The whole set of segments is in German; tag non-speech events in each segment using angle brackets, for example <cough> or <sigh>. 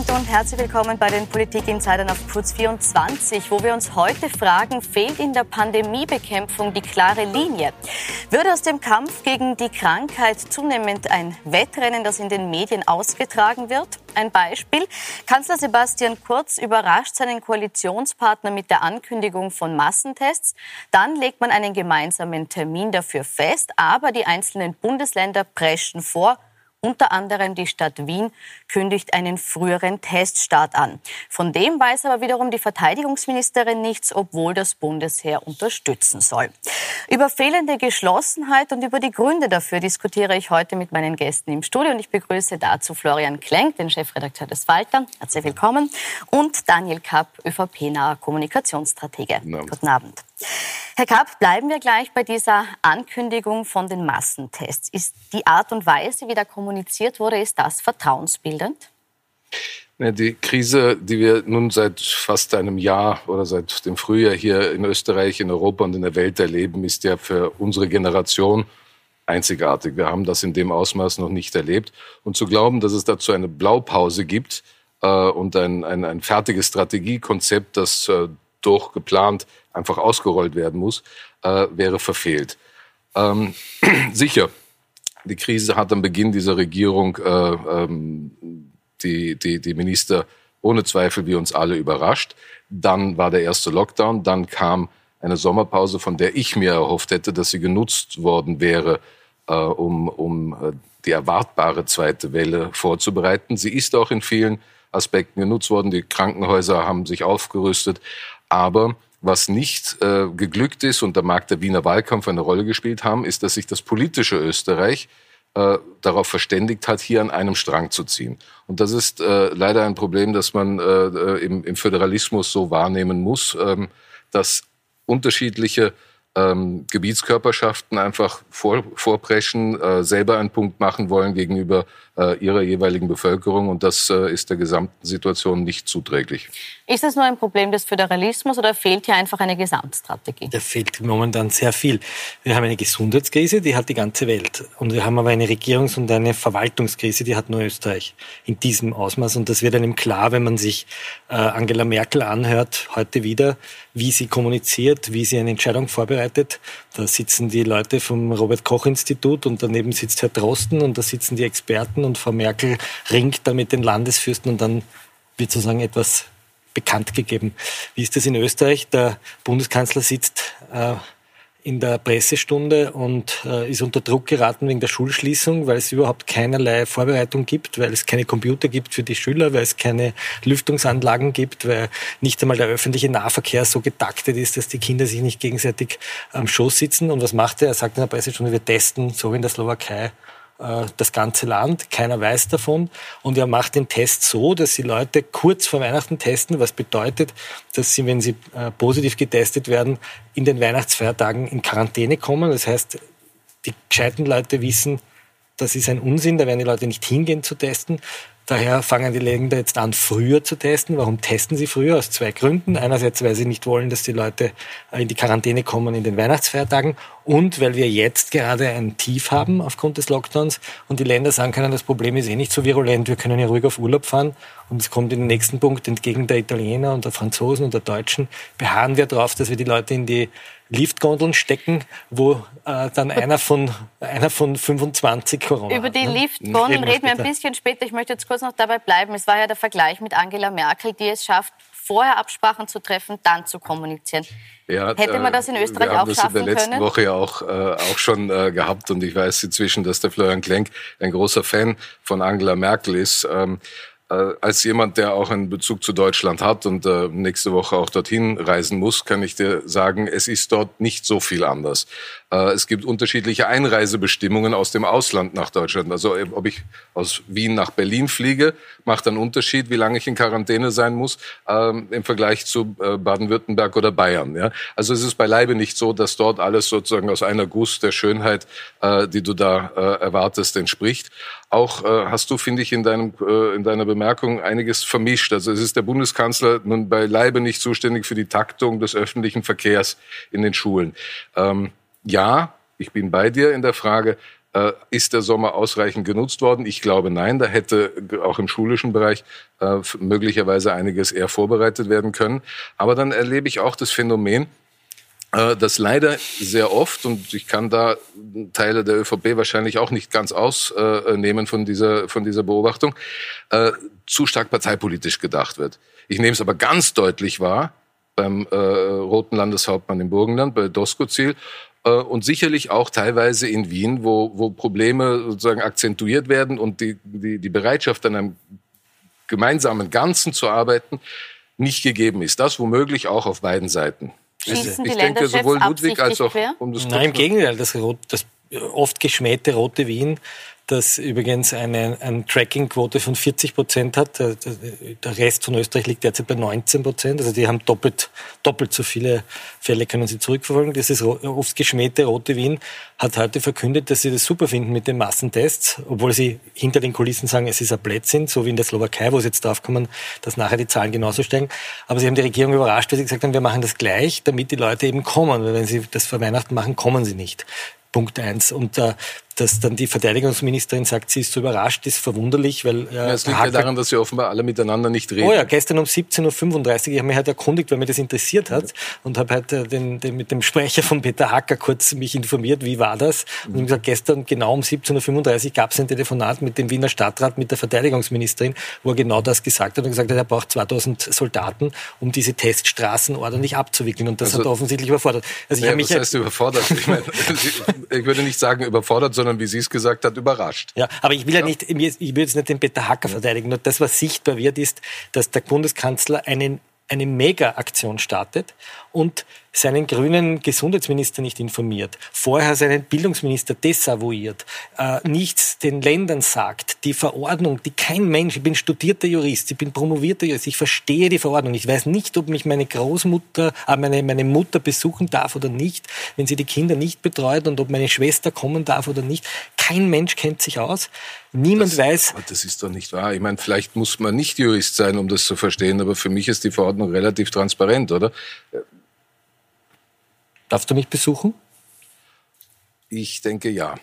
Abend und herzlich willkommen bei den Politik-Insidern auf Puls 24, wo wir uns heute fragen, fehlt in der Pandemiebekämpfung die klare Linie? Würde aus dem Kampf gegen die Krankheit zunehmend ein Wettrennen, das in den Medien ausgetragen wird? Ein Beispiel. Kanzler Sebastian Kurz überrascht seinen Koalitionspartner mit der Ankündigung von Massentests. Dann legt man einen gemeinsamen Termin dafür fest, aber die einzelnen Bundesländer preschen vor unter anderem die Stadt Wien kündigt einen früheren Teststart an. Von dem weiß aber wiederum die Verteidigungsministerin nichts, obwohl das Bundesheer unterstützen soll. Über fehlende Geschlossenheit und über die Gründe dafür diskutiere ich heute mit meinen Gästen im Studio und ich begrüße dazu Florian Klenk, den Chefredakteur des Falter. Herzlich willkommen. Und Daniel Kapp, ÖVP-naher Kommunikationsstratege. Guten Abend. Guten Abend. Herr Kapp, bleiben wir gleich bei dieser Ankündigung von den Massentests. Ist die Art und Weise, wie da kommuniziert wurde, ist das vertrauensbildend? Die Krise, die wir nun seit fast einem Jahr oder seit dem Frühjahr hier in Österreich, in Europa und in der Welt erleben, ist ja für unsere Generation einzigartig. Wir haben das in dem Ausmaß noch nicht erlebt. Und zu glauben, dass es dazu eine Blaupause gibt äh, und ein, ein, ein fertiges Strategiekonzept, das äh, durchgeplant einfach ausgerollt werden muss, äh, wäre verfehlt. Ähm, <clears throat> sicher, die Krise hat am Beginn dieser Regierung äh, ähm, die, die, die Minister ohne Zweifel wie uns alle überrascht. Dann war der erste Lockdown, dann kam eine Sommerpause, von der ich mir erhofft hätte, dass sie genutzt worden wäre, äh, um, um äh, die erwartbare zweite Welle vorzubereiten. Sie ist auch in vielen Aspekten genutzt worden. Die Krankenhäuser haben sich aufgerüstet. Aber was nicht äh, geglückt ist, und da mag der Wiener Wahlkampf eine Rolle gespielt haben, ist, dass sich das politische Österreich äh, darauf verständigt hat, hier an einem Strang zu ziehen. Und das ist äh, leider ein Problem, das man äh, äh im, im Föderalismus so wahrnehmen muss, ähm, dass unterschiedliche ähm, Gebietskörperschaften einfach vor, vorpreschen, äh, selber einen Punkt machen wollen gegenüber äh, ihrer jeweiligen Bevölkerung. Und das äh, ist der gesamten Situation nicht zuträglich. Ist das nur ein Problem des Föderalismus oder fehlt hier einfach eine Gesamtstrategie? Da fehlt momentan sehr viel. Wir haben eine Gesundheitskrise, die hat die ganze Welt. Und wir haben aber eine Regierungs- und eine Verwaltungskrise, die hat nur Österreich in diesem Ausmaß. Und das wird einem klar, wenn man sich äh, Angela Merkel anhört, heute wieder, wie sie kommuniziert, wie sie eine Entscheidung vorbereitet. Da sitzen die Leute vom Robert-Koch-Institut und daneben sitzt Herr Drosten und da sitzen die Experten und Frau Merkel ringt da mit den Landesfürsten und dann wird sozusagen etwas bekannt gegeben. Wie ist das in Österreich? Der Bundeskanzler sitzt äh, in der Pressestunde und äh, ist unter Druck geraten wegen der Schulschließung, weil es überhaupt keinerlei Vorbereitung gibt, weil es keine Computer gibt für die Schüler, weil es keine Lüftungsanlagen gibt, weil nicht einmal der öffentliche Nahverkehr so getaktet ist, dass die Kinder sich nicht gegenseitig am Schoß sitzen. Und was macht er? Er sagt in der Pressestunde, wir testen, so wie in der Slowakei, das ganze Land, keiner weiß davon. Und er macht den Test so, dass die Leute kurz vor Weihnachten testen, was bedeutet, dass sie, wenn sie äh, positiv getestet werden, in den Weihnachtsfeiertagen in Quarantäne kommen. Das heißt, die gescheiten Leute wissen, das ist ein Unsinn, da werden die Leute nicht hingehen zu testen. Daher fangen die Länder jetzt an, früher zu testen. Warum testen sie früher? Aus zwei Gründen. Einerseits, weil sie nicht wollen, dass die Leute in die Quarantäne kommen in den Weihnachtsfeiertagen und weil wir jetzt gerade ein Tief haben aufgrund des Lockdowns und die Länder sagen können, das Problem ist eh nicht so virulent, wir können ja ruhig auf Urlaub fahren und es kommt in den nächsten Punkt entgegen der Italiener und der Franzosen und der Deutschen, beharren wir darauf, dass wir die Leute in die Liftgondeln stecken, wo äh, dann einer von, einer von 25 Corona Über die ne? Liftgondeln reden wir ein bisschen später. Ich möchte jetzt kurz noch dabei bleiben. Es war ja der Vergleich mit Angela Merkel, die es schafft, vorher Absprachen zu treffen, dann zu kommunizieren. Ja, Hätte man das in äh, Österreich auch schaffen können? Wir haben das in der letzten können? Woche ja auch, äh, auch schon äh, gehabt und ich weiß inzwischen, dass der Florian Klenk ein großer Fan von Angela Merkel ist. Ähm, äh, als jemand, der auch einen Bezug zu Deutschland hat und äh, nächste Woche auch dorthin reisen muss, kann ich dir sagen, es ist dort nicht so viel anders. Äh, es gibt unterschiedliche Einreisebestimmungen aus dem Ausland nach Deutschland. Also äh, ob ich aus Wien nach Berlin fliege, macht einen Unterschied, wie lange ich in Quarantäne sein muss ähm, im Vergleich zu äh, Baden-Württemberg oder Bayern. Ja? Also es ist beileibe nicht so, dass dort alles sozusagen aus einer Guss der Schönheit, äh, die du da äh, erwartest, entspricht. Auch äh, hast du, finde ich, in, deinem, äh, in deiner Bemerkung einiges vermischt. Also es ist der Bundeskanzler nun beileibe nicht zuständig für die Taktung des öffentlichen Verkehrs in den Schulen. Ähm, ja, ich bin bei dir in der Frage, Äh, ist der Sommer ausreichend genutzt worden? Ich glaube nein. Da hätte auch im schulischen Bereich äh, möglicherweise einiges eher vorbereitet werden können. Aber dann erlebe ich auch das Phänomen, dass leider sehr oft, und ich kann da Teile der ÖVP wahrscheinlich auch nicht ganz ausnehmen von dieser, von dieser Beobachtung, äh, zu stark parteipolitisch gedacht wird. Ich nehme es aber ganz deutlich wahr beim äh, Roten Landeshauptmann im Burgenland, bei Doskozil, äh, und sicherlich auch teilweise in Wien, wo, wo Probleme sozusagen akzentuiert werden und die, die, die Bereitschaft an einem gemeinsamen Ganzen zu arbeiten nicht gegeben ist. Das womöglich auch auf beiden Seiten. Schießen ich denke, sowohl Ludwig als auch um das Nein, im Gegenteil, das, das oft geschmähte Rote Wien das übrigens eine, eine Tracking-Quote von 40 Prozent hat. Der Rest von Österreich liegt derzeit bei 19 Prozent. Also die haben doppelt, doppelt so viele Fälle können sie zurückverfolgen. Dieses oft geschmähte Rote Wien hat heute verkündet, dass sie das super finden mit den Massentests, obwohl sie hinter den Kulissen sagen, es ist ein Blödsinn, so wie in der Slowakei, wo sie jetzt draufkommen, dass nachher die Zahlen genauso steigen. Aber sie haben die Regierung überrascht, weil sie gesagt haben, wir machen das gleich, damit die Leute eben kommen. Weil wenn sie das vor Weihnachten machen, kommen sie nicht. Punkt eins. Und äh, dass dann die Verteidigungsministerin sagt, sie ist so überrascht, ist verwunderlich, weil... Äh, ja, es liegt ja daran, dass sie offenbar alle miteinander nicht reden. Oh ja, gestern um 17.35 Uhr, ich habe mich halt erkundigt, weil mir das interessiert hat und habe halt äh, den, den, mit dem Sprecher von Peter Hacker kurz mich informiert, wie war das? Und mhm. gesagt, gestern genau um 17.35 Uhr gab es ein Telefonat mit dem Wiener Stadtrat, mit der Verteidigungsministerin, wo er genau das gesagt hat und gesagt hat, er braucht 2000 Soldaten, um diese Teststraßen ordentlich abzuwickeln und das also, hat er offensichtlich überfordert. Also ich ja, mich was heißt überfordert? Ich, meine, <laughs> ich würde nicht sagen überfordert, sondern sondern wie sie es gesagt hat, überrascht. Ja, aber ich will ja, ja nicht, ich will jetzt nicht den Peter Hacker verteidigen. Nur das, was sichtbar wird, ist, dass der Bundeskanzler einen eine Mega-Aktion startet und seinen grünen Gesundheitsminister nicht informiert, vorher seinen Bildungsminister desavouiert, äh, nichts den Ländern sagt, die Verordnung, die kein Mensch, ich bin studierter Jurist, ich bin promovierter Jurist, ich verstehe die Verordnung, ich weiß nicht, ob mich meine Großmutter, äh, meine, meine Mutter besuchen darf oder nicht, wenn sie die Kinder nicht betreut und ob meine Schwester kommen darf oder nicht. Kein Mensch kennt sich aus. Niemand das, weiß. Das ist doch nicht wahr. Ich meine, vielleicht muss man nicht Jurist sein, um das zu verstehen, aber für mich ist die Verordnung relativ transparent, oder? Darfst du mich besuchen? Ich denke ja.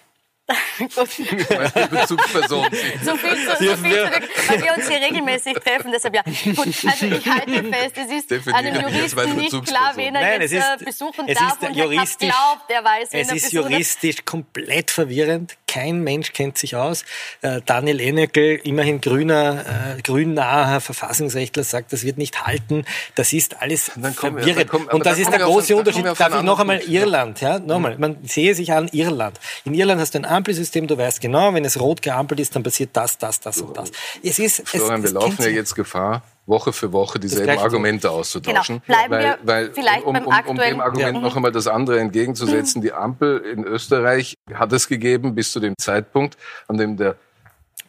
Gut. Bezugsperson. So viel zu, so viel zu, weil wir uns hier regelmäßig treffen, deshalb ja. Gut, also ich halte fest, es ist Definitiv einem Juristen nicht klar, wen er Nein, jetzt ist, äh, besuchen darf und juristisch, glaubt, er weiß, wen Es ist juristisch komplett verwirrend. Kein Mensch kennt sich aus. Äh, Daniel Ennekel, immerhin grüner, äh, grünnaher Verfassungsrechtler, sagt, das wird nicht halten. Das ist alles verwirrend. Wir, und das ist der große auf, Unterschied. Darf ich noch einmal Irland, ja, nochmal, man sehe sich an Irland. In Irland hast du ein Ampelsystem, du weißt genau, wenn es rot geampelt ist, dann passiert das, das, das und das. Es ist, Florian, es, wir laufen ja jetzt Gefahr, Woche für Woche dieselben Argumente auszutauschen. Genau. Bleiben weil, wir weil, vielleicht um, um, um dem Argument ja. noch einmal das andere entgegenzusetzen, die Ampel in Österreich hat es gegeben bis zu dem Zeitpunkt, an dem der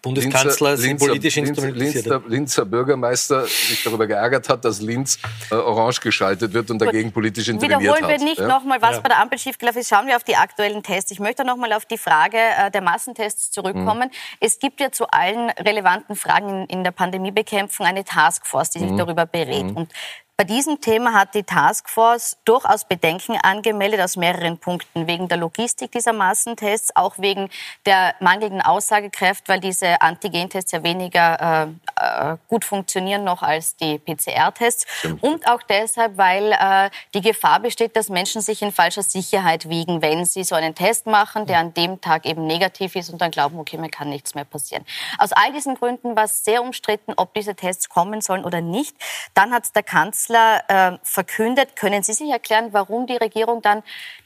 Bundeskanzler Linzer, sind politisch instrumentalisiert. Linzer, Linzer Bürgermeister sich darüber geärgert hat, dass Linz äh, orange geschaltet wird und dagegen politisch interveniert Wiederholen hat. Wiederholen wir nicht ja? nochmal, was ja. bei der Ampel schiefgelaufen ist. Schauen wir auf die aktuellen Tests. Ich möchte nochmal auf die Frage äh, der Massentests zurückkommen. Mhm. Es gibt ja zu allen relevanten Fragen in, in der Pandemiebekämpfung eine Taskforce, die sich mhm. darüber berät. Mhm. Und bei diesem Thema hat die Taskforce durchaus Bedenken angemeldet aus mehreren Punkten. Wegen der Logistik dieser Massentests, auch wegen der mangelnden Aussagekraft, weil diese Antigentests ja weniger äh, äh gut funktionieren noch als die PCR-Tests. Und auch deshalb, weil äh, die Gefahr besteht, dass Menschen sich in falscher Sicherheit wiegen, wenn sie so einen Test machen, der an dem Tag eben negativ ist und dann glauben, okay, mir kann nichts mehr passieren. Aus all diesen Gründen war es sehr umstritten, ob diese Tests kommen sollen oder nicht. Dann hat der Kanzler Kanzler äh, verkündet. Können Sie sich erklären, warum die Regierung dann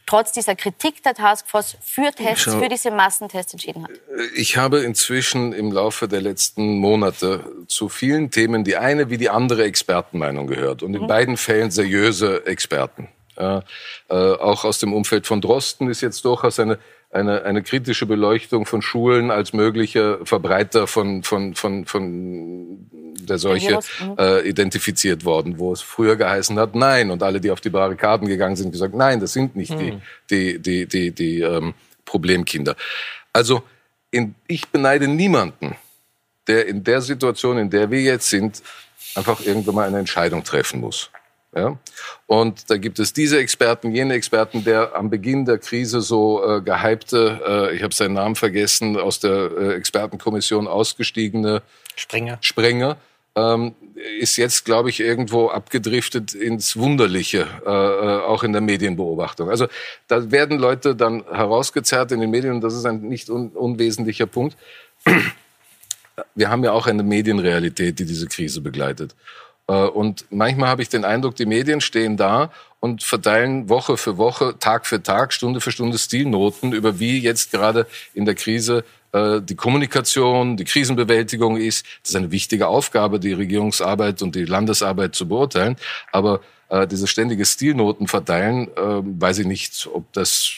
trotz dieser Kritik der Taskforce für Tests, Schau, für diese Massentests entschieden hat? Ich habe inzwischen im Laufe der letzten Monate zu vielen Themen die eine wie die andere Expertenmeinung gehört und in mhm. beiden Fällen seriöse Experten. Äh, äh, auch aus dem Umfeld von Drosten ist jetzt durchaus eine eine, eine kritische Beleuchtung von Schulen als möglicher Verbreiter von, von, von, von der Seuche mhm. äh, identifiziert worden, wo es früher geheißen hat, nein. Und alle, die auf die Barrikaden gegangen sind, gesagt, nein, das sind nicht mhm. die, die, die, die, die ähm, Problemkinder. Also in, ich beneide niemanden, der in der Situation, in der wir jetzt sind, einfach irgendwann mal eine Entscheidung treffen muss. Ja? Und da gibt es diese Experten, jene Experten, der am Beginn der Krise so äh, gehypte, äh, ich habe seinen Namen vergessen, aus der äh, Expertenkommission ausgestiegene Sprenger. Sprenger ähm, ist jetzt, glaube ich, irgendwo abgedriftet ins Wunderliche, äh, äh, auch in der Medienbeobachtung. Also da werden Leute dann herausgezerrt in den Medien und das ist ein nicht un unwesentlicher Punkt. <clears throat> Wir haben ja auch eine Medienrealität, die diese Krise begleitet. Äh, und manchmal habe ich den Eindruck, die Medien stehen da und verteilen Woche für Woche, Tag für Tag, Stunde für Stunde Stilnoten über wie jetzt gerade in der Krise die Kommunikation, die Krisenbewältigung ist. Das ist eine wichtige Aufgabe, die Regierungsarbeit und die Landesarbeit zu beurteilen. Aber äh, diese ständige Stilnoten verteilen, äh, weiß ich nicht, ob das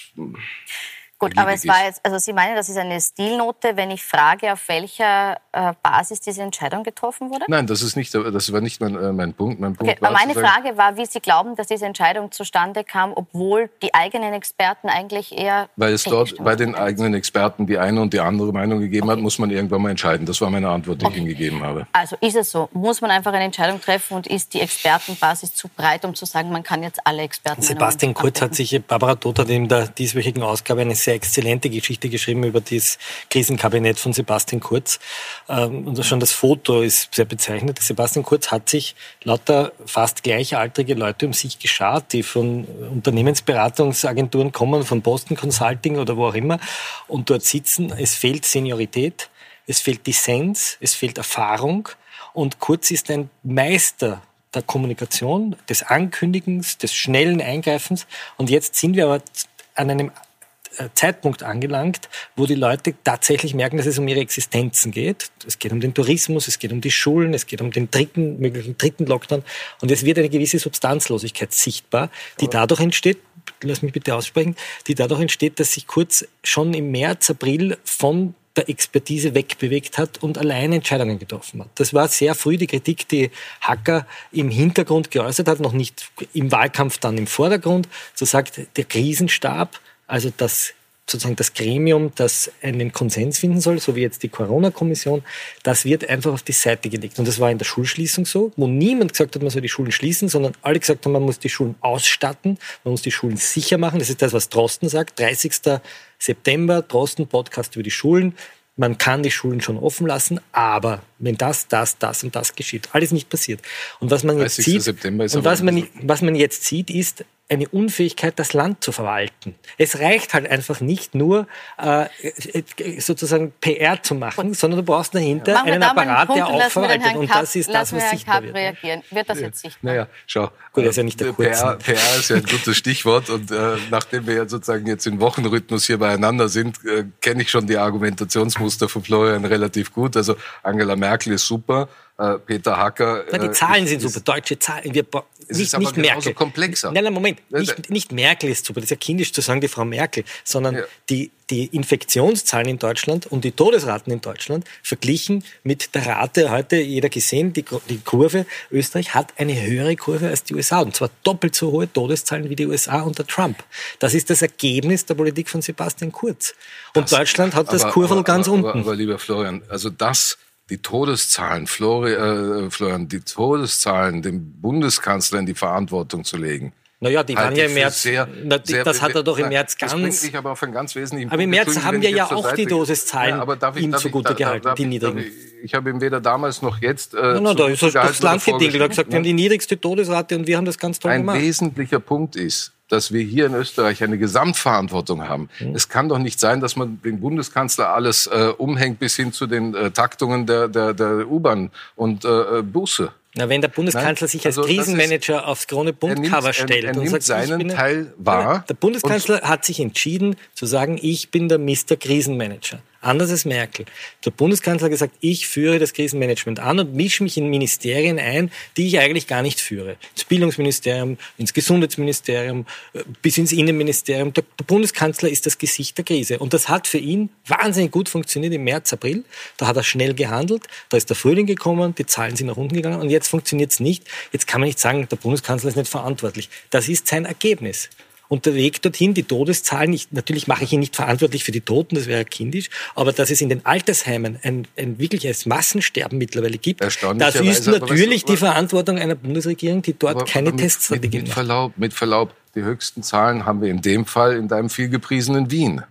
Gut, aber es war jetzt, also Sie meinen, das ist eine Stilnote, wenn ich frage, auf welcher äh, Basis diese Entscheidung getroffen wurde? Nein, das ist nicht, das war nicht mein, äh, mein Punkt. Mein Punkt okay, war meine sagen, Frage war, wie Sie glauben, dass diese Entscheidung zustande kam, obwohl die eigenen Experten eigentlich eher. Weil es dort bei den eigenen Experten die eine und die andere Meinung gegeben okay. hat, muss man irgendwann mal entscheiden. Das war meine Antwort, die okay. ich Ihnen gegeben habe. Also ist es so, muss man einfach eine Entscheidung treffen und ist die Expertenbasis zu breit, um zu sagen, man kann jetzt alle Experten. Sebastian Kurz hat sich, Barbara Todt hat in der dieswöchigen Ausgabe eine sehr exzellente Geschichte geschrieben über das Krisenkabinett von Sebastian Kurz. Ähm, und schon das Foto ist sehr bezeichnend. Sebastian Kurz hat sich lauter fast gleichaltrige Leute um sich geschart, die von Unternehmensberatungsagenturen kommen, von Boston Consulting oder wo auch immer, und dort sitzen. Es fehlt Seniorität, es fehlt Dissens, es fehlt Erfahrung. Und Kurz ist ein Meister der Kommunikation, des Ankündigens, des schnellen Eingreifens. Und jetzt sind wir aber an einem Zeitpunkt angelangt, wo die Leute tatsächlich merken, dass es um ihre Existenzen geht. Es geht um den Tourismus, es geht um die Schulen, es geht um den dritten, möglichen dritten Lockdown. Und es wird eine gewisse Substanzlosigkeit sichtbar, die dadurch entsteht, lass mich bitte aussprechen, die dadurch entsteht, dass sich Kurz schon im März, April von der Expertise wegbewegt hat und alleine Entscheidungen getroffen hat. Das war sehr früh die Kritik, die Hacker im Hintergrund geäußert hat, noch nicht im Wahlkampf dann im Vordergrund. So sagt der Krisenstab also das sozusagen das Gremium, das einen Konsens finden soll, so wie jetzt die Corona-Kommission, das wird einfach auf die Seite gelegt. Und das war in der Schulschließung so, wo niemand gesagt hat, man soll die Schulen schließen, sondern alle gesagt haben, man muss die Schulen ausstatten, man muss die Schulen sicher machen. Das ist das, was Drosten sagt. 30. September, Drosten Podcast über die Schulen. Man kann die Schulen schon offen lassen, aber wenn das, das, das und das geschieht, alles nicht passiert. Und was man jetzt sieht, und was man, was man jetzt sieht, ist eine Unfähigkeit, das Land zu verwalten. Es reicht halt einfach nicht nur äh, sozusagen PR zu machen, und sondern du brauchst dahinter ja. einen Apparat, Punkt, der auch verwaltet. Und das ist das, was sichtbar wird. Reagieren. Wird das jetzt sichtbar? Naja, schau. Gut, ist ja nicht der PR, PR ist ja ein gutes Stichwort und äh, nachdem wir ja sozusagen jetzt im Wochenrhythmus hier beieinander sind, äh, kenne ich schon die Argumentationsmuster von Florian relativ gut. Also Angela Merkel ist super. Äh, Peter Hacker. Na, die Zahlen sind super, deutsche Zahlen. Wir, es nicht, ist aber nicht Merkel. komplexer. Nein, nein, Moment. Nicht, nicht Merkel ist super. Das ist ja kindisch zu sagen, die Frau Merkel, sondern ja. die, die Infektionszahlen in Deutschland und die Todesraten in Deutschland verglichen mit der Rate heute, jeder gesehen, die, die Kurve, Österreich hat eine höhere Kurve als die USA und zwar doppelt so hohe Todeszahlen wie die USA unter Trump. Das ist das Ergebnis der Politik von Sebastian Kurz. Und das, Deutschland hat das Kurvel ganz aber, unten. Aber, aber lieber Florian, also das die Todeszahlen, Flori, äh, Florian, die Todeszahlen dem Bundeskanzler in die Verantwortung zu legen. Naja, die waren ja im März, sehr, na, die, das hat er doch im März ganz... Das bringt mich aber auf einen ganz wesentlichen Aber im März haben wir ja auch die Doseszahlen ja, ihm zugute gehalten, die niedrigen. Ich, habe ihm weder damals noch jetzt... Äh, no, no, da ist das Land gedingelt. Er hat gesagt, wir haben die niedrigste Todesrate und wir haben das ganz toll ein gemacht. Ein wesentlicher Punkt ist, dass wir hier in Österreich eine Gesamtverantwortung haben. Mhm. Es kann doch nicht sein, dass man den Bundeskanzler alles äh, umhängt bis hin zu den äh, Taktungen der, der, der U-Bahn und äh, Busse. Na, wenn der Bundeskanzler Nein, sich als also Krisenmanager ist, aufs Krone Bundcover stellt er, er und sagt, seinen bin Teil wahr. Der Bundeskanzler hat sich entschieden zu sagen, ich bin der Mr. Krisenmanager. Anders als Merkel. Der Bundeskanzler hat gesagt, ich führe das Krisenmanagement an und mische mich in Ministerien ein, die ich eigentlich gar nicht führe. Ins Bildungsministerium, ins Gesundheitsministerium, äh, bis ins Innenministerium. Der, der Bundeskanzler ist das Gesicht der Krise. Und das hat für ihn wahnsinnig gut funktioniert im März, April. Da hat er schnell gehandelt. Da ist der Frühling gekommen, die Zahlen sind nach unten gegangen und jetzt funktioniert es nicht. Jetzt kann man nicht sagen, der Bundeskanzler ist nicht verantwortlich. Das ist sein Ergebnis. Und der Weg dorthin, die Todeszahlen, ich, natürlich mache ich ihn nicht verantwortlich für die Toten, das wäre kindisch, aber dass es in den Altersheimen ein, ein wirkliches Massensterben mittlerweile gibt, das ist natürlich du, die Verantwortung einer Bundesregierung, die dort aber, keine aber mit, Teststrategie mit, mit Verlaub, mit Verlaub, die höchsten Zahlen haben wir in dem Fall in deinem vielgepriesenen Wien.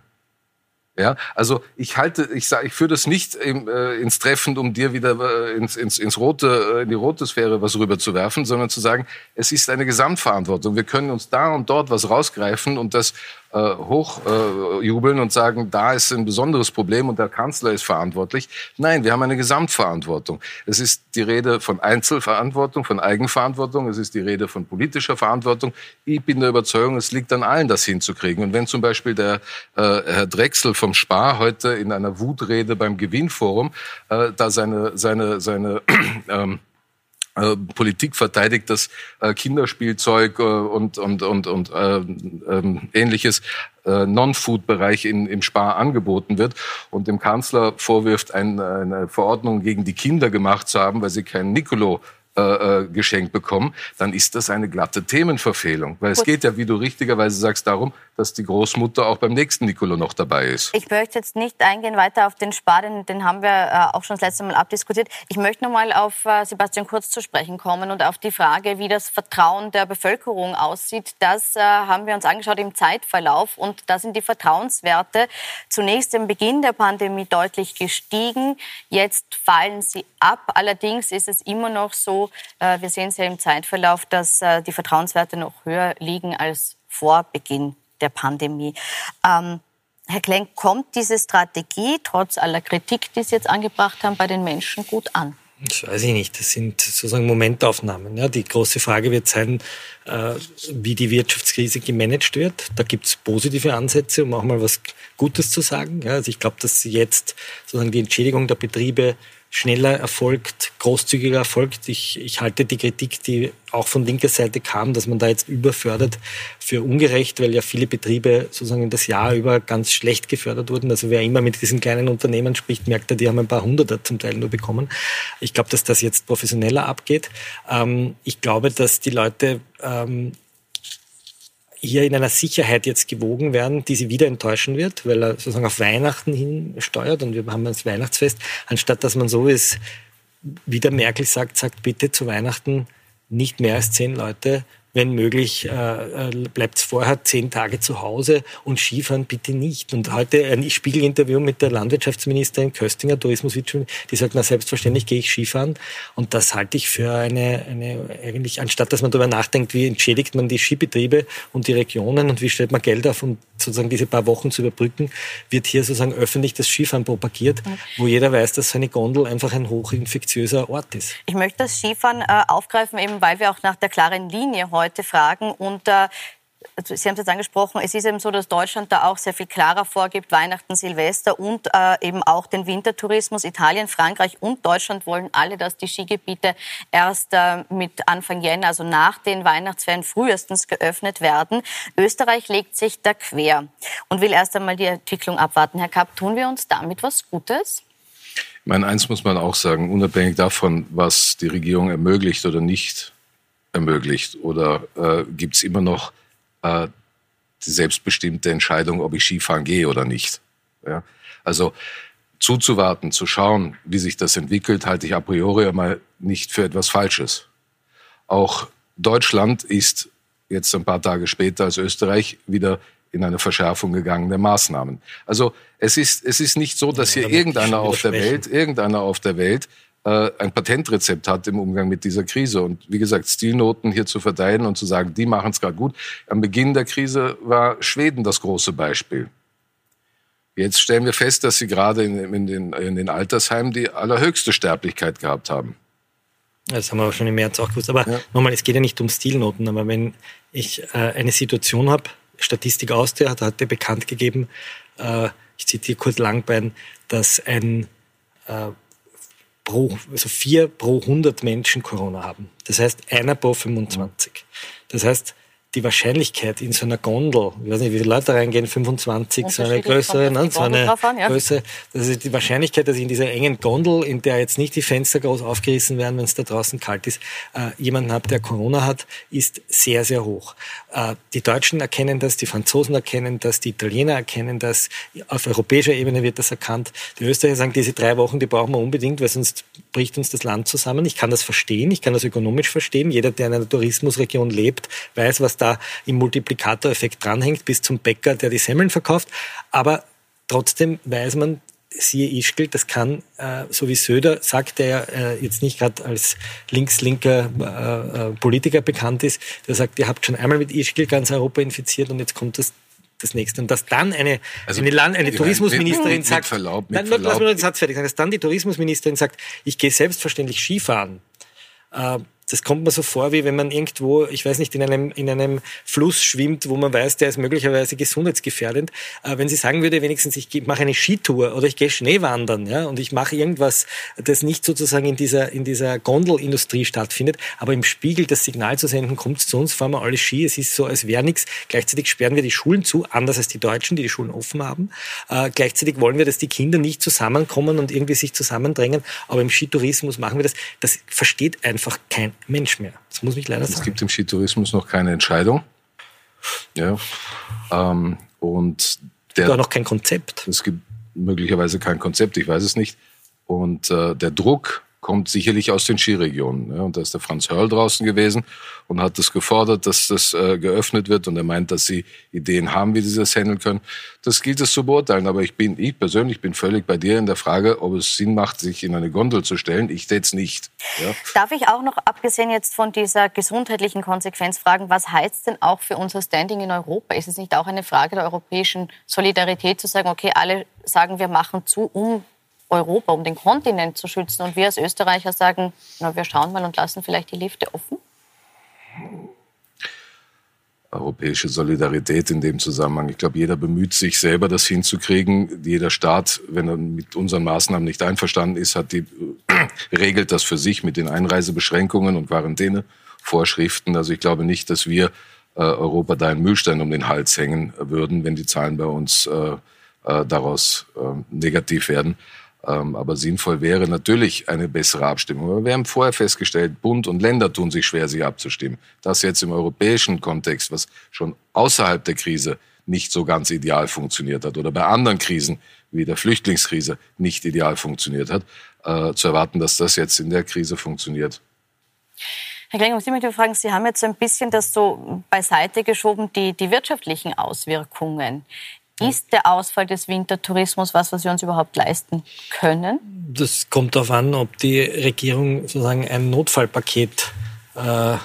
Ja, also ich halte, ich sage, ich führe das nicht im, äh, ins Treffen, um dir wieder äh, ins, ins, ins rote, äh, in die rote Sphäre was rüberzuwerfen, sondern zu sagen, es ist eine Gesamtverantwortung. Wir können uns da und dort was rausgreifen und das äh, hochjubeln äh, und sagen, da ist ein besonderes Problem und der Kanzler ist verantwortlich. Nein, wir haben eine Gesamtverantwortung. Es ist die Rede von Einzelverantwortung, von Eigenverantwortung, es ist die Rede von politischer Verantwortung. Ich bin der Überzeugung, es liegt an allen, das hinzukriegen. Und wenn zum Beispiel der äh, Herr Drechsel vom Spar heute in einer Wutrede beim Gewinnforum äh, da seine, seine, seine <clears throat> ähm, äh, Politik verteidigt, dass äh, Kinderspielzeug äh, und, und, und, und äh, äh, ähnliches äh, Non-Food-Bereich im Spar angeboten wird. Und dem Kanzler vorwirft, ein, eine Verordnung gegen die Kinder gemacht zu haben, weil sie keinen Nicolo äh, äh, geschenkt bekommen, dann ist das eine glatte Themenverfehlung. Weil Gut. es geht ja, wie du richtigerweise sagst, darum, dass die Großmutter auch beim nächsten Nicolo noch dabei ist. Ich möchte jetzt nicht eingehen weiter auf den Spar, den, den haben wir äh, auch schon das letzte Mal abdiskutiert. Ich möchte noch mal auf äh, Sebastian Kurz zu sprechen kommen und auf die Frage, wie das Vertrauen der Bevölkerung aussieht. Das äh, haben wir uns angeschaut im Zeitverlauf und da sind die Vertrauenswerte zunächst im Beginn der Pandemie deutlich gestiegen. Jetzt fallen sie ab. Allerdings ist es immer noch so, äh, wir sehen es ja im Zeitverlauf, dass äh, die Vertrauenswerte noch höher liegen als vor Beginn der Pandemie. Ähm, Herr Klenk, kommt diese Strategie trotz aller Kritik, die Sie jetzt angebracht haben, bei den Menschen gut an? Das weiß ich nicht. Das sind sozusagen Momentaufnahmen. Ja, die große Frage wird sein, äh, wie die Wirtschaftskrise gemanagt wird. Da gibt es positive Ansätze, um auch mal was Gutes zu sagen. Ja, also ich glaube, dass jetzt sozusagen die Entschädigung der Betriebe schneller erfolgt, großzügiger erfolgt. Ich, ich halte die Kritik, die auch von linker Seite kam, dass man da jetzt überfördert, für ungerecht, weil ja viele Betriebe sozusagen das Jahr über ganz schlecht gefördert wurden. Also wer immer mit diesen kleinen Unternehmen spricht, merkt ja, die haben ein paar Hunderter zum Teil nur bekommen. Ich glaube, dass das jetzt professioneller abgeht. Ähm, ich glaube, dass die Leute ähm, hier in einer Sicherheit jetzt gewogen werden, die sie wieder enttäuschen wird, weil er sozusagen auf Weihnachten hin steuert und wir haben das Weihnachtsfest, anstatt dass man so ist, wie der Merkel sagt, sagt bitte zu Weihnachten nicht mehr als zehn Leute wenn möglich, äh, äh bleibt vorher zehn Tage zu Hause und Skifahren bitte nicht. Und heute ein Spiegelinterview mit der Landwirtschaftsministerin Köstinger, Tourismuswirtschaft, die sagt, na selbstverständlich gehe ich Skifahren. Und das halte ich für eine, eine eigentlich, anstatt dass man darüber nachdenkt, wie entschädigt man die Skibetriebe und die Regionen und wie stellt man Geld auf, um sozusagen diese paar Wochen zu überbrücken, wird hier sozusagen öffentlich das Skifahren propagiert, wo jeder weiß, dass seine Gondel einfach ein hochinfektiöser Ort ist. Ich möchte das Skifahren äh, aufgreifen, eben weil wir auch nach der klaren Linie heute heute fragen. Und äh, Sie haben es jetzt angesprochen, es ist eben so, dass Deutschland da auch sehr viel klarer vorgibt, Weihnachten, Silvester und äh, eben auch den Wintertourismus. Italien, Frankreich und Deutschland wollen alle, dass die Skigebiete erst äh, mit Anfang Jänner, also nach den Weihnachtsferien frühestens geöffnet werden. Österreich legt sich da quer und will erst einmal die Entwicklung abwarten. Herr Kapp, tun wir uns damit was Gutes? Ich meine, eins muss man auch sagen, unabhängig davon, was die Regierung ermöglicht oder nicht ermöglicht? Oder äh, gibt es immer noch äh, die selbstbestimmte Entscheidung, ob ich Skifahren gehe oder nicht? Ja? Also zuzuwarten, zu schauen, wie sich das entwickelt, halte ich a priori einmal nicht für etwas Falsches. Auch Deutschland ist jetzt ein paar Tage später als Österreich wieder in eine Verschärfung gegangen der Maßnahmen. Also es ist, es ist nicht so, dass hier irgendeiner auf der Welt, irgendeiner auf der Welt äh, ein Patentrezept hat im Umgang mit dieser Krise. Und wie gesagt, Stilnoten hier zu verteilen und zu sagen, die machen es gerade gut. Am Beginn der Krise war Schweden das große Beispiel. Jetzt stellen wir fest, dass sie gerade in, in, den, in den Altersheimen die allerhöchste Sterblichkeit gehabt haben. Das haben wir aber schon im März auch gewusst. Aber ja. nochmal, es geht ja nicht um Stilnoten, aber wenn ich äh, eine Situation habe, Statistik Austria hat heute bekannt gegeben, äh, ich zitiere Kurt Langbein, dass ein äh, pro, also vier pro 100 Menschen Corona haben. Das heißt, einer pro 25. Das heißt, die Wahrscheinlichkeit in so einer Gondel, ich weiß nicht, wie viele Leute reingehen, 25, so eine größere, ne, so eine an, ja. Größe, das ist die Wahrscheinlichkeit, dass ich in dieser engen Gondel, in der jetzt nicht die Fenster groß aufgerissen werden, wenn es da draußen kalt ist, äh, jemanden hat, der Corona hat, ist sehr, sehr hoch. Äh, die Deutschen erkennen das, die Franzosen erkennen das, die Italiener erkennen das, auf europäischer Ebene wird das erkannt. Die Österreicher sagen, diese drei Wochen, die brauchen wir unbedingt, weil sonst bricht uns das Land zusammen. Ich kann das verstehen, ich kann das ökonomisch verstehen. Jeder, der in einer Tourismusregion lebt, weiß, was da im Multiplikatoreffekt dranhängt, bis zum Bäcker, der die Semmeln verkauft. Aber trotzdem weiß man, siehe Ischgl, das kann, äh, so wie Söder sagt, der ja äh, jetzt nicht gerade als links-linker äh, äh, Politiker bekannt ist, der sagt, ihr habt schon einmal mit Ischgl ganz Europa infiziert und jetzt kommt das das nächste. Und dass dann eine, also, eine, Land, eine Tourismusministerin mit, sagt, mit Verlaub, mit nein, Verlaub. lass mich nur den Satz fertig sagen, dass dann die Tourismusministerin sagt, ich gehe selbstverständlich Skifahren. Äh, das kommt mir so vor, wie wenn man irgendwo, ich weiß nicht, in einem, in einem Fluss schwimmt, wo man weiß, der ist möglicherweise gesundheitsgefährdend. Äh, wenn sie sagen würde, wenigstens, ich mache eine Skitour oder ich gehe Schneewandern, ja, und ich mache irgendwas, das nicht sozusagen in dieser, in dieser Gondelindustrie stattfindet, aber im Spiegel das Signal zu senden, kommt zu uns, fahren wir alle Ski, es ist so, als wäre nichts. Gleichzeitig sperren wir die Schulen zu, anders als die Deutschen, die die Schulen offen haben. Äh, gleichzeitig wollen wir, dass die Kinder nicht zusammenkommen und irgendwie sich zusammendrängen, aber im Skitourismus machen wir das. Das versteht einfach kein Mensch mehr. Das muss ich leider sagen. Es gibt im Skitourismus noch keine Entscheidung. Ja. Ähm, und der, da noch kein Konzept. Es gibt möglicherweise kein Konzept, ich weiß es nicht. Und äh, der Druck kommt sicherlich aus den Skiregionen. Ja, und da ist der Franz Hörl draußen gewesen und hat das gefordert, dass das äh, geöffnet wird. Und er meint, dass sie Ideen haben, wie sie das handeln können. Das gilt es zu beurteilen. Aber ich bin, ich persönlich bin völlig bei dir in der Frage, ob es Sinn macht, sich in eine Gondel zu stellen. Ich täte es nicht. Ja. Darf ich auch noch, abgesehen jetzt von dieser gesundheitlichen Konsequenz, fragen, was heißt denn auch für unser Standing in Europa? Ist es nicht auch eine Frage der europäischen Solidarität zu sagen, okay, alle sagen, wir machen zu, um Europa, um den Kontinent zu schützen. Und wir als Österreicher sagen, na, wir schauen mal und lassen vielleicht die Lifte offen? Europäische Solidarität in dem Zusammenhang. Ich glaube, jeder bemüht sich selber, das hinzukriegen. Jeder Staat, wenn er mit unseren Maßnahmen nicht einverstanden ist, hat die, <clears throat> regelt das für sich mit den Einreisebeschränkungen und Quarantänevorschriften. Also ich glaube nicht, dass wir äh, Europa da einen Müllstein um den Hals hängen würden, wenn die Zahlen bei uns äh, äh, daraus äh, negativ werden. Ähm, aber sinnvoll wäre natürlich eine bessere Abstimmung. Aber wir haben vorher festgestellt, Bund und Länder tun sich schwer, sich abzustimmen. Das jetzt im europäischen Kontext, was schon außerhalb der Krise nicht so ganz ideal funktioniert hat oder bei anderen Krisen wie der Flüchtlingskrise nicht ideal funktioniert hat, äh, zu erwarten, dass das jetzt in der Krise funktioniert. Herr Kling, Sie möchte fragen, Sie haben jetzt so ein bisschen das so beiseite geschoben, die, die wirtschaftlichen Auswirkungen. Ist der Ausfall des Wintertourismus was, was wir uns überhaupt leisten können? Das kommt darauf an, ob die Regierung sozusagen ein Notfallpaket äh,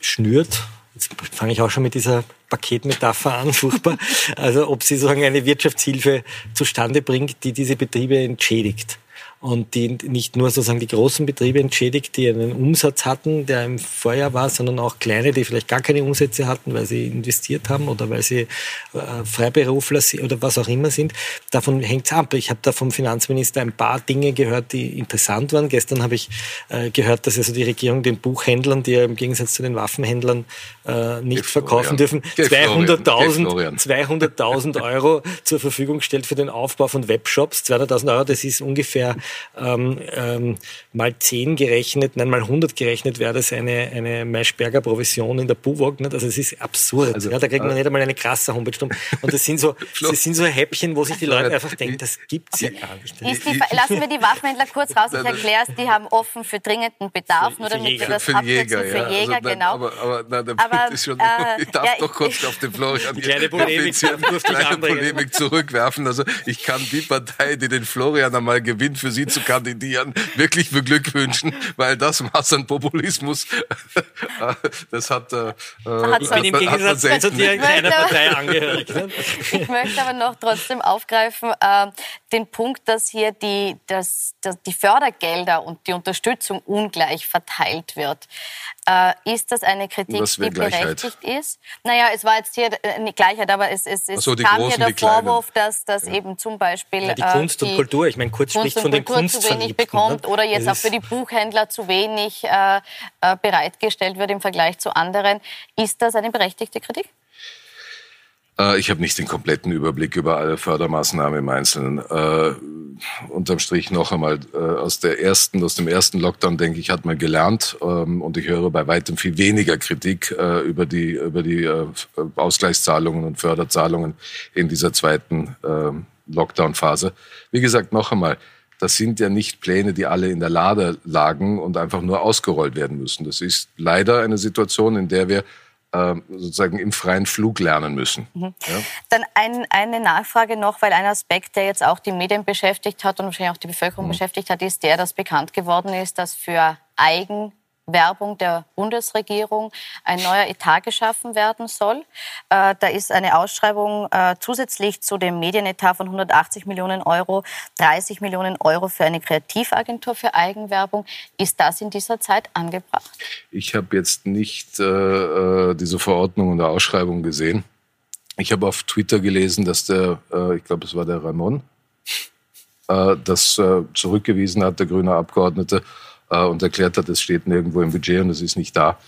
schnürt. Jetzt fange ich auch schon mit dieser Paketmetapher an, <laughs> furchtbar. Also ob sie sozusagen eine Wirtschaftshilfe zustande bringt, die diese Betriebe entschädigt und die nicht nur sozusagen die großen Betriebe entschädigt, die einen Umsatz hatten, der im Vorjahr war, sondern auch kleine, die vielleicht gar keine Umsätze hatten, weil sie investiert haben oder weil sie äh, Freiberufler oder was auch immer sind. Davon hängt es ab. Ich habe da vom Finanzminister ein paar Dinge gehört, die interessant waren. Gestern habe ich äh, gehört, dass also die Regierung den Buchhändlern, die ja im Gegensatz zu den Waffenhändlern äh, nicht Geh verkaufen dürfen, 200.000 200 <laughs> Euro zur Verfügung stellt für den Aufbau von Webshops. 200.000 Euro, das ist ungefähr ähm, ähm, mal 10 gerechnet, nein, mal 100 gerechnet wäre das eine, eine Maischberger Provision in der Buwog. Nicht? Also es ist absurd. Also, ja, da kriegt man äh, nicht einmal eine krasse Homepage. Und das sind so, <laughs> das sind so Häppchen, wo sich die Leute einfach denken, das gibt's ja gar nicht. Die, lassen wir die Waffenhändler kurz raus. Ich erkläre es, die haben offen für dringenden Bedarf, nur damit wir das für abkürzen. Für ja. Jäger, also, genau. Aber, aber nein, der aber, ist schon, äh, <laughs> ich darf ja, doch kurz auf den Florian <laughs> kleine Polemik, kleine Polemik zurückwerfen. Also ich kann die Partei, die den Florian einmal gewinnt, für sie zu kandidieren, wirklich beglückwünschen, weil das Maß an Populismus, <laughs> das hat, äh, hat ich bin im Gegensatz zu dir keiner Partei angehörig. Ne? ich möchte aber noch trotzdem aufgreifen, äh, den Punkt, dass hier die, dass, dass die Fördergelder und die Unterstützung ungleich verteilt wird. Äh, ist das eine Kritik, die berechtigt ist? Naja, es war jetzt hier eine Gleichheit, aber es, es, es so, kam hier der Vorwurf, dass, dass ja. eben zum Beispiel ja, die Kunst und Kultur, ich meine, Kurz spricht von den Kunst zu wenig bekommt ne? oder jetzt auch für die Buchhändler zu wenig äh, äh, bereitgestellt wird im Vergleich zu anderen. Ist das eine berechtigte Kritik? Äh, ich habe nicht den kompletten Überblick über alle Fördermaßnahmen im Einzelnen. Äh, unterm Strich noch einmal äh, aus der ersten, aus dem ersten Lockdown denke ich, hat man gelernt ähm, und ich höre bei weitem viel weniger Kritik äh, über die über die äh, Ausgleichszahlungen und Förderzahlungen in dieser zweiten äh, Lockdown-Phase. Wie gesagt, noch einmal. Das sind ja nicht Pläne, die alle in der Lade lagen und einfach nur ausgerollt werden müssen. Das ist leider eine Situation, in der wir sozusagen im freien Flug lernen müssen. Mhm. Ja? Dann ein, eine Nachfrage noch, weil ein Aspekt, der jetzt auch die Medien beschäftigt hat und wahrscheinlich auch die Bevölkerung mhm. beschäftigt hat, ist der, dass bekannt geworden ist, dass für Eigen Werbung der Bundesregierung ein neuer Etat geschaffen werden soll. Äh, da ist eine Ausschreibung äh, zusätzlich zu dem Medienetat von 180 Millionen Euro, 30 Millionen Euro für eine Kreativagentur für Eigenwerbung. Ist das in dieser Zeit angebracht? Ich habe jetzt nicht äh, äh diese Verordnung und Ausschreibung gesehen. Ich habe auf Twitter gelesen, dass der, äh, ich glaube, es war der Ramon, äh, das zurückgewiesen hat, der grüne Abgeordnete, äh, und erklärt hat, es steht nirgendwo im Budget und es ist nicht da.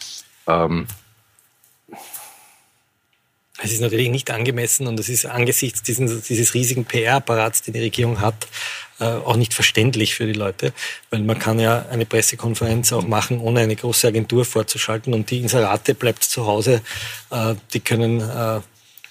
Ähm, es ist natürlich nicht angemessen und es ist angesichts diesen, dieses riesigen PR-Apparats, den die Regierung hat, äh, auch nicht verständlich für die Leute, weil man kann ja eine Pressekonferenz auch machen, ohne eine große Agentur vorzuschalten und die Inserate bleibt zu Hause. Äh, die können äh,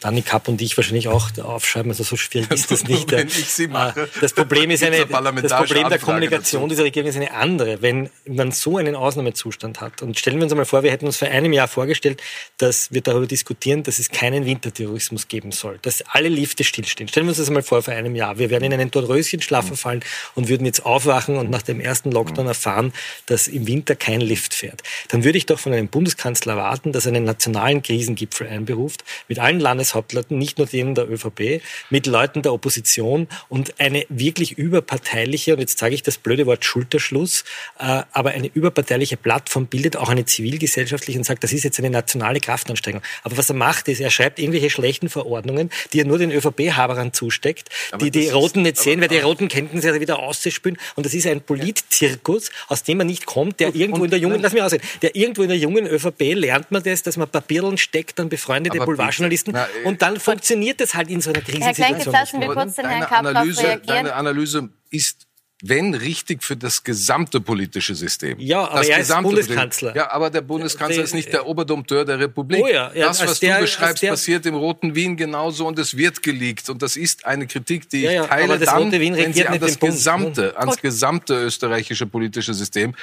Dani Kapp und ich wahrscheinlich auch aufschreiben. Also so schwierig ist das nicht. Wenn ich sie mache. Das Problem ist eine, das Problem der Kommunikation dazu. dieser Regierung ist eine andere. Wenn man so einen Ausnahmezustand hat und stellen wir uns einmal vor, wir hätten uns vor einem Jahr vorgestellt, dass wir darüber diskutieren, dass es keinen Winterterrorismus geben soll, dass alle Lifte stillstehen. Stellen wir uns das einmal vor vor einem Jahr. Wir wären in einen Dornröschenschlaf verfallen und würden jetzt aufwachen und nach dem ersten Lockdown erfahren, dass im Winter kein Lift fährt. Dann würde ich doch von einem Bundeskanzler erwarten, dass er einen nationalen Krisengipfel einberuft mit allen Landes Hauptleuten, nicht nur denen der ÖVP, mit Leuten der Opposition und eine wirklich überparteiliche, und jetzt sage ich das blöde Wort Schulterschluss, äh, aber eine überparteiliche Plattform bildet auch eine zivilgesellschaftliche und sagt, das ist jetzt eine nationale Kraftanstrengung. Aber was er macht, ist, er schreibt irgendwelche schlechten Verordnungen, die er nur den ÖVP-Haberern zusteckt, aber die die Roten nicht sehen, weil die Roten könnten sie wieder auszuspülen. Und das ist ein Politzirkus, aus dem man nicht kommt, der irgendwo in der jungen, lass mich aussehen, der irgendwo in der jungen ÖVP lernt man das, dass man Papierlen steckt an befreundete Boulevardjournalisten und dann funktioniert das halt in so einer Krisensituation. Herr Klenk, lassen wir kurz den Herrn Analyse, reagieren. Deine Analyse ist wenn richtig für das gesamte politische System. Ja, aber das er ist Bundeskanzler. Ja, aber der Bundeskanzler ist nicht der Oberdompteur der Republik. Oh ja, ja, das, was der, du beschreibst, der, passiert im Roten Wien genauso und es wird geleakt. Und das ist eine Kritik, die ich ja, teile dann, wenn sie an das gesamte, ans gesamte österreichische politische System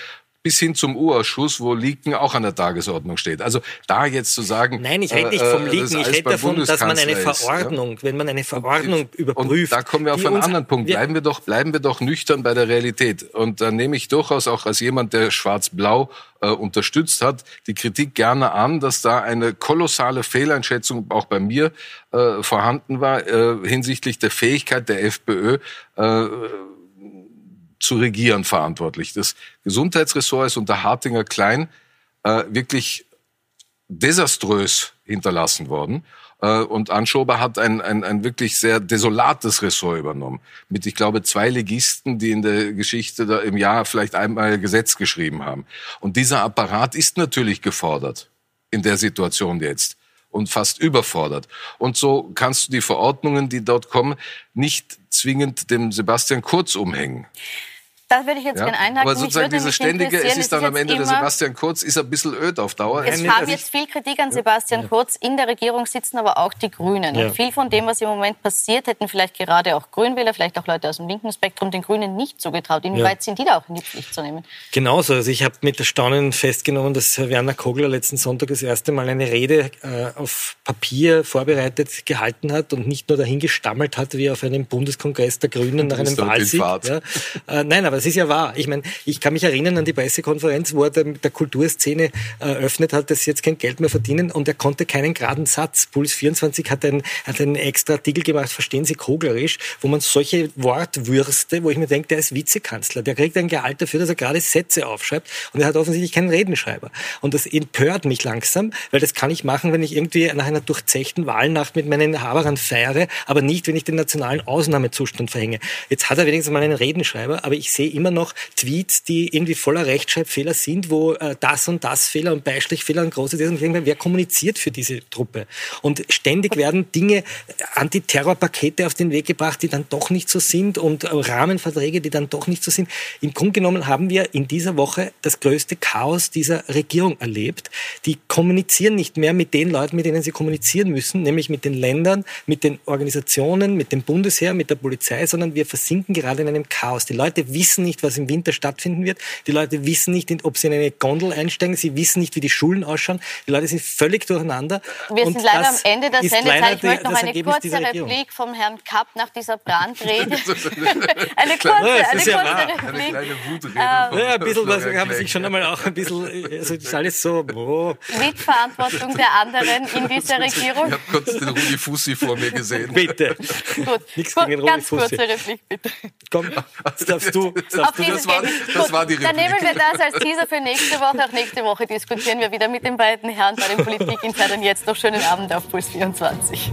bis hin zum U-Ausschuss, wo Leaken auch an der Tagesordnung steht. Also da jetzt zu sagen... Nein, ich rede nicht vom äh, Leaken, ich rede davon, dass man eine Verordnung, ist, ja? wenn man eine Verordnung und, überprüft... Und da kommen wir auf einen anderen Punkt. Bleiben wir, doch, bleiben wir doch nüchtern bei der Realität. Und da nehme ich durchaus auch als jemand, der Schwarz-Blau äh, unterstützt hat, die Kritik gerne an, dass da eine kolossale Fehleinschätzung auch bei mir äh, vorhanden war äh, hinsichtlich der Fähigkeit der FPÖ, äh, zu regieren verantwortlich. Das Gesundheitsressort ist unter Hartinger Klein äh, wirklich desaströs hinterlassen worden. Äh, und Anschober hat ein, ein, ein wirklich sehr desolates Ressort übernommen. Mit, ich glaube, zwei Legisten, die in der Geschichte da im Jahr vielleicht einmal Gesetz geschrieben haben. Und dieser Apparat ist natürlich gefordert in der Situation jetzt und fast überfordert. Und so kannst du die Verordnungen, die dort kommen, nicht zwingend dem Sebastian Kurz umhängen. Da würde ich jetzt ja? gerne einhaken. Aber sozusagen diese ständige, es ist dann am Ende der Sebastian Kurz, ist ein bisschen öd auf Dauer. Es kam jetzt viel Kritik an Sebastian Kurz. In der Regierung sitzen aber auch die Grünen. Ja. Und viel von dem, was im Moment passiert, hätten vielleicht gerade auch Grünwähler, vielleicht auch Leute aus dem linken Spektrum, den Grünen nicht zugetraut. Inwieweit ja. sind die da auch in die Pflicht zu nehmen? Genauso. Also ich habe mit Erstaunen festgenommen, dass Werner Kogler letzten Sonntag das erste Mal eine Rede äh, auf Papier vorbereitet gehalten hat und nicht nur dahin gestammelt hat, wie auf einem Bundeskongress der Grünen nach einem Wahlsieg. Ja. Äh, nein, aber Das ist ja wahr. Ich meine, ich kann mich erinnern an die Pressekonferenz, wo er der, der Kulturszene eröffnet hat, dass sie jetzt kein Geld mehr verdienen und er konnte keinen geraden Satz. Puls 24 hat einen, hat einen extra Artikel gemacht, verstehen Sie koglerisch, wo man solche Wortwürste, wo ich mir denke, der ist Vizekanzler, der kriegt ein Gehalt dafür, dass er gerade Sätze aufschreibt und er hat offensichtlich keinen Redenschreiber. Und das empört mich langsam, weil das kann ich machen, wenn ich irgendwie nach einer durchzechten Wahlnacht mit meinen Haberern feiere, aber nicht, wenn ich den nationalen Ausnahmezustand verhänge. Jetzt hat er wenigstens mal einen Redenschreiber, aber ich sehe immer noch Tweets, die irgendwie voller Rechtschreibfehler sind, wo äh, das und das Fehler und Beistrichfehler und große und ich denke mir, wer kommuniziert für diese Truppe? Und ständig werden Dinge, äh, Antiterrorpakete auf den Weg gebracht, die dann doch nicht so sind und äh, Rahmenverträge, die dann doch nicht so sind. Im Grunde genommen haben wir in dieser Woche das größte Chaos dieser Regierung erlebt. Die kommunizieren nicht mehr mit den Leuten, mit denen sie kommunizieren müssen, nämlich mit den Ländern, mit den Organisationen, mit dem Bundesheer, mit der Polizei, sondern wir versinken gerade in einem Chaos. Die Leute wissen nicht, was im Winter stattfinden wird. Die Leute wissen nicht, ob sie in eine Gondel einsteigen. Sie wissen nicht, wie die Schulen ausschauen. Die Leute sind völlig durcheinander. Wir sind leider am Ende der Sendezeit. Ich möchte noch eine kurze Replik vom Herrn Kapp nach dieser Brandrede. <laughs> eine <laughs> kurze, ja, eine kurze Replik. Eine kleine Wutrede. Ähm, ja, ein bisschen, was haben sich schon einmal auch ein bisschen, also das ist alles so, oh. Mitverantwortung der anderen in dieser Regierung. Ich habe kurz den Rudi Fussi vor mir gesehen. Bitte. Gut, Nichts gegen Rudi ganz Fussi. kurze Replik, bitte. Komm, das darfst du. Das das war- das war die Dann Replik. nehmen wir das als Teaser für nächste Woche. Auch nächste Woche diskutieren wir wieder mit den beiden Herren bei den Politik-Insidern. Jetzt noch schönen Abend auf Puls 24.